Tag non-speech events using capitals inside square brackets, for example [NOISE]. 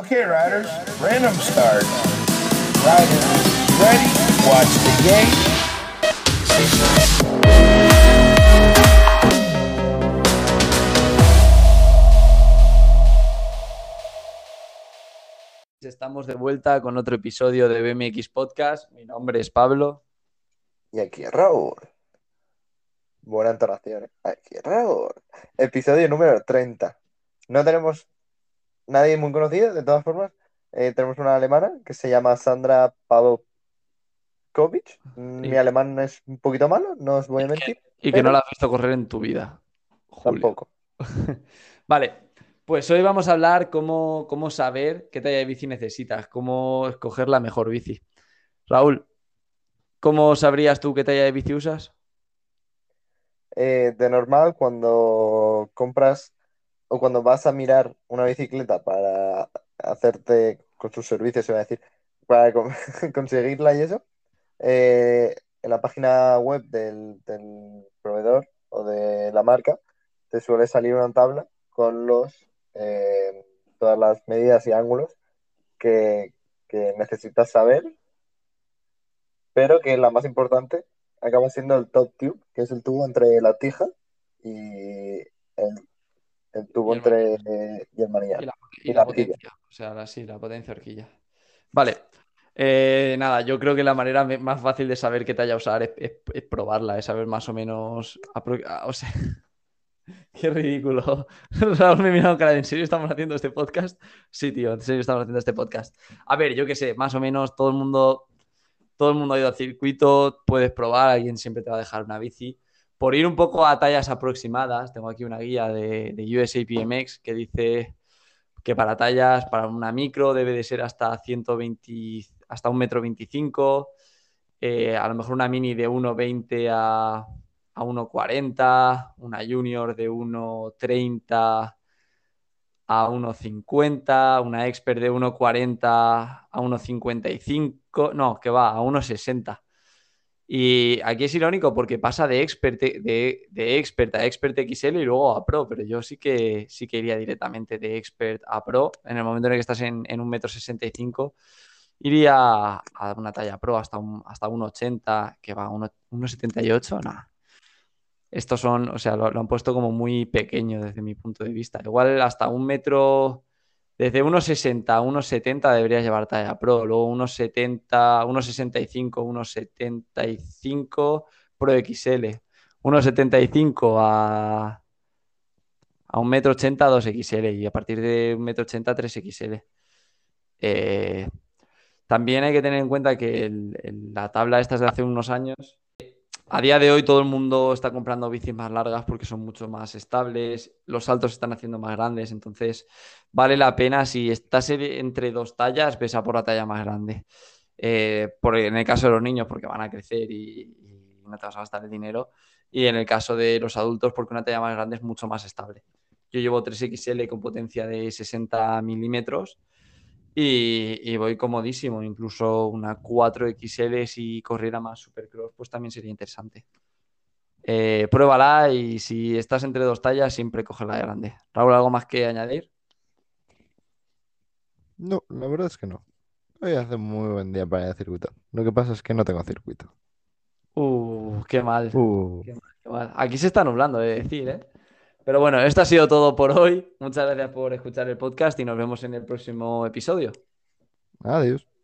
Okay, riders, random start. Riders, ready? Watch the game. Estamos de vuelta con otro episodio de BMX Podcast. Mi nombre es Pablo. Y aquí Raúl. Buena entonación. Aquí Raúl. Episodio número 30. No tenemos nadie muy conocido, de todas formas. Eh, tenemos una alemana que se llama Sandra Pavlovkovic. Mi alemán es un poquito malo, no os voy a mentir. Y que Pero- no la has visto correr en tu vida. Julio. Tampoco. [LAUGHS] Vale, pues hoy vamos a hablar cómo, cómo saber qué talla de bici necesitas, cómo escoger la mejor bici. Raúl, ¿cómo sabrías tú qué talla de bici usas? Eh, de normal, cuando compras o cuando vas a mirar una bicicleta para hacerte con sus servicios, se va a decir, para con- [LAUGHS] conseguirla y eso, eh, en la página web del, del proveedor o de la marca, te suele salir una tabla con los eh, todas las medidas y ángulos que, que necesitas saber, pero que la más importante acaba siendo el top tube, que es el tubo entre la tija y el, el tubo Y el entre eh, y el manillar. Y la, Y y la la horquilla. potencia, o sea, la, sí, la potencia horquilla. Vale, eh, nada, yo creo que la manera más fácil de saber qué talla usar es, es- es probarla, es saber más o menos. ah, O sea, [LAUGHS] qué ridículo. [LAUGHS] Raúl me mira con cara ¿en serio estamos haciendo este podcast? Sí, tío, en serio estamos haciendo este podcast. A ver, yo qué sé, más o menos todo el mundo, todo el mundo ha ido al circuito, puedes probar, alguien siempre te va a dejar una bici. Por ir un poco a tallas aproximadas, tengo aquí una guía de, de USA que dice que para tallas, para una micro debe de ser hasta 120, hasta un metro 25, eh, a lo mejor una mini de 1,20 a, a 1,40, una junior de 1,30 a 1,50, una expert de 1,40 a 1,55, no, que va, a 1,60. Y aquí es irónico porque pasa de expert, de, de expert a expert XL y luego a pro, pero yo sí que, sí que iría directamente de expert a pro. En el momento en el que estás en, en un metro 65, iría a una talla pro hasta un, hasta 1,80, que va a 1 1,78, nada. Estos son, o sea, lo, lo han puesto como muy pequeño desde mi punto de vista. Igual hasta un metro, desde 1,60 a 1,70 deberías llevar talla pro, luego 1,70, 1,65, 1,75 pro XL, 1,75 a, a 1,80 2XL y a partir de 1,80 3XL. Eh, también hay que tener en cuenta que el- la tabla esta es de hace unos años. A día de hoy todo el mundo está comprando bicis más largas porque son mucho más estables, los saltos se están haciendo más grandes, entonces vale la pena si estás en- entre dos tallas, ves a por la talla más grande. Eh, por, en el caso de los niños porque van a crecer y, y no te vas a gastar el dinero. Y en el caso de los adultos porque una talla más grande es mucho más estable. Yo llevo 3XL con potencia de 60 milímetros y, y voy comodísimo. Incluso una 4XL si corriera más Supercross, pues también sería interesante. Eh, pruébala y si estás entre dos tallas, siempre coge la grande. Raúl, ¿algo más que añadir? No, la verdad es que no. Hoy hace muy buen día para ir al circuito. Lo que pasa es que no tengo circuito. Uh, qué mal. Uh, Qué mal, qué mal. Aquí se está nublando, de decir, ¿eh? Pero bueno, esto ha sido todo por hoy. Muchas gracias por escuchar el podcast y nos vemos en el próximo episodio. adiós.